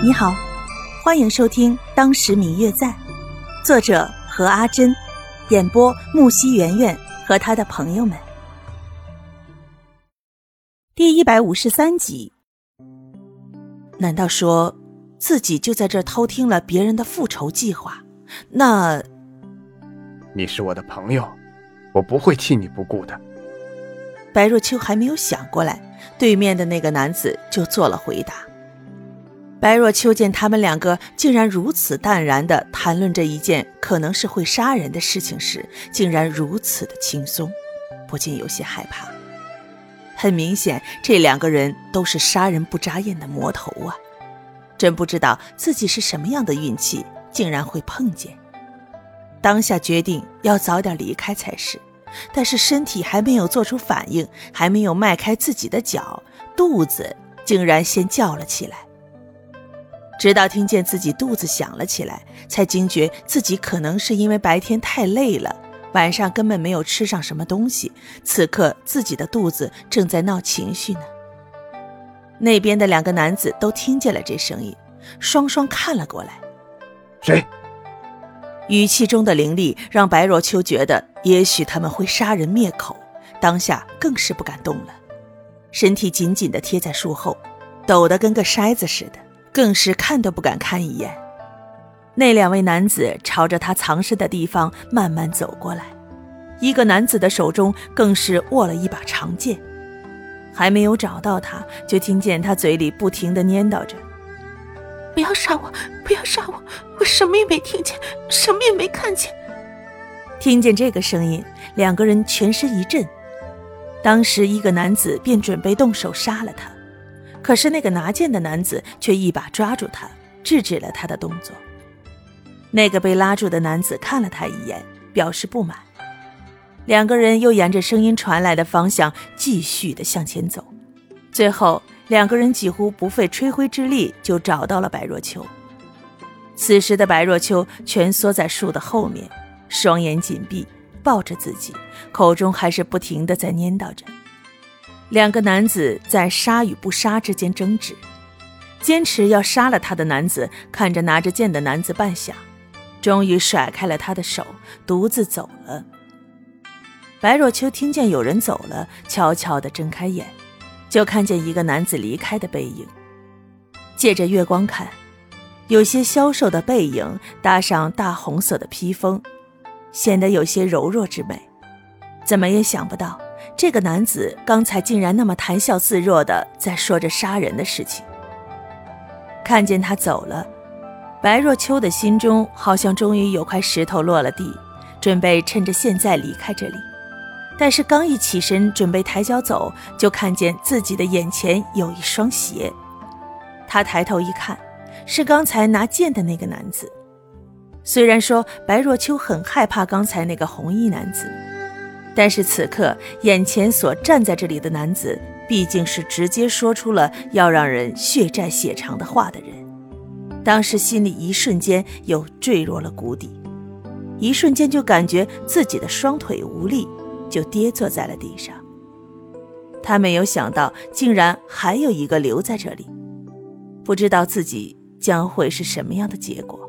你好，欢迎收听《当时明月在》，作者何阿珍，演播木西圆圆和他的朋友们。第一百五十三集。难道说自己就在这偷听了别人的复仇计划？那……你是我的朋友，我不会弃你不顾的。白若秋还没有想过来，对面的那个男子就做了回答。白若秋见他们两个竟然如此淡然地谈论着一件可能是会杀人的事情时，竟然如此的轻松，不禁有些害怕。很明显，这两个人都是杀人不眨眼的魔头啊！真不知道自己是什么样的运气，竟然会碰见。当下决定要早点离开才是，但是身体还没有做出反应，还没有迈开自己的脚，肚子竟然先叫了起来。直到听见自己肚子响了起来，才惊觉自己可能是因为白天太累了，晚上根本没有吃上什么东西。此刻自己的肚子正在闹情绪呢。那边的两个男子都听见了这声音，双双看了过来。谁？语气中的凌厉让白若秋觉得，也许他们会杀人灭口。当下更是不敢动了，身体紧紧地贴在树后，抖得跟个筛子似的。更是看都不敢看一眼。那两位男子朝着他藏身的地方慢慢走过来，一个男子的手中更是握了一把长剑。还没有找到他，就听见他嘴里不停的念叨着：“不要杀我，不要杀我，我什么也没听见，什么也没看见。”听见这个声音，两个人全身一震。当时，一个男子便准备动手杀了他。可是那个拿剑的男子却一把抓住他，制止了他的动作。那个被拉住的男子看了他一眼，表示不满。两个人又沿着声音传来的方向继续的向前走。最后，两个人几乎不费吹灰之力就找到了白若秋。此时的白若秋蜷缩在树的后面，双眼紧闭，抱着自己，口中还是不停的在念叨着。两个男子在杀与不杀之间争执，坚持要杀了他的男子看着拿着剑的男子半晌，终于甩开了他的手，独自走了。白若秋听见有人走了，悄悄地睁开眼，就看见一个男子离开的背影。借着月光看，有些消瘦的背影搭上大红色的披风，显得有些柔弱之美。怎么也想不到。这个男子刚才竟然那么谈笑自若的在说着杀人的事情。看见他走了，白若秋的心中好像终于有块石头落了地，准备趁着现在离开这里。但是刚一起身准备抬脚走，就看见自己的眼前有一双鞋。他抬头一看，是刚才拿剑的那个男子。虽然说白若秋很害怕刚才那个红衣男子。但是此刻眼前所站在这里的男子，毕竟是直接说出了要让人血债血偿的话的人，当时心里一瞬间又坠落了谷底，一瞬间就感觉自己的双腿无力，就跌坐在了地上。他没有想到，竟然还有一个留在这里，不知道自己将会是什么样的结果。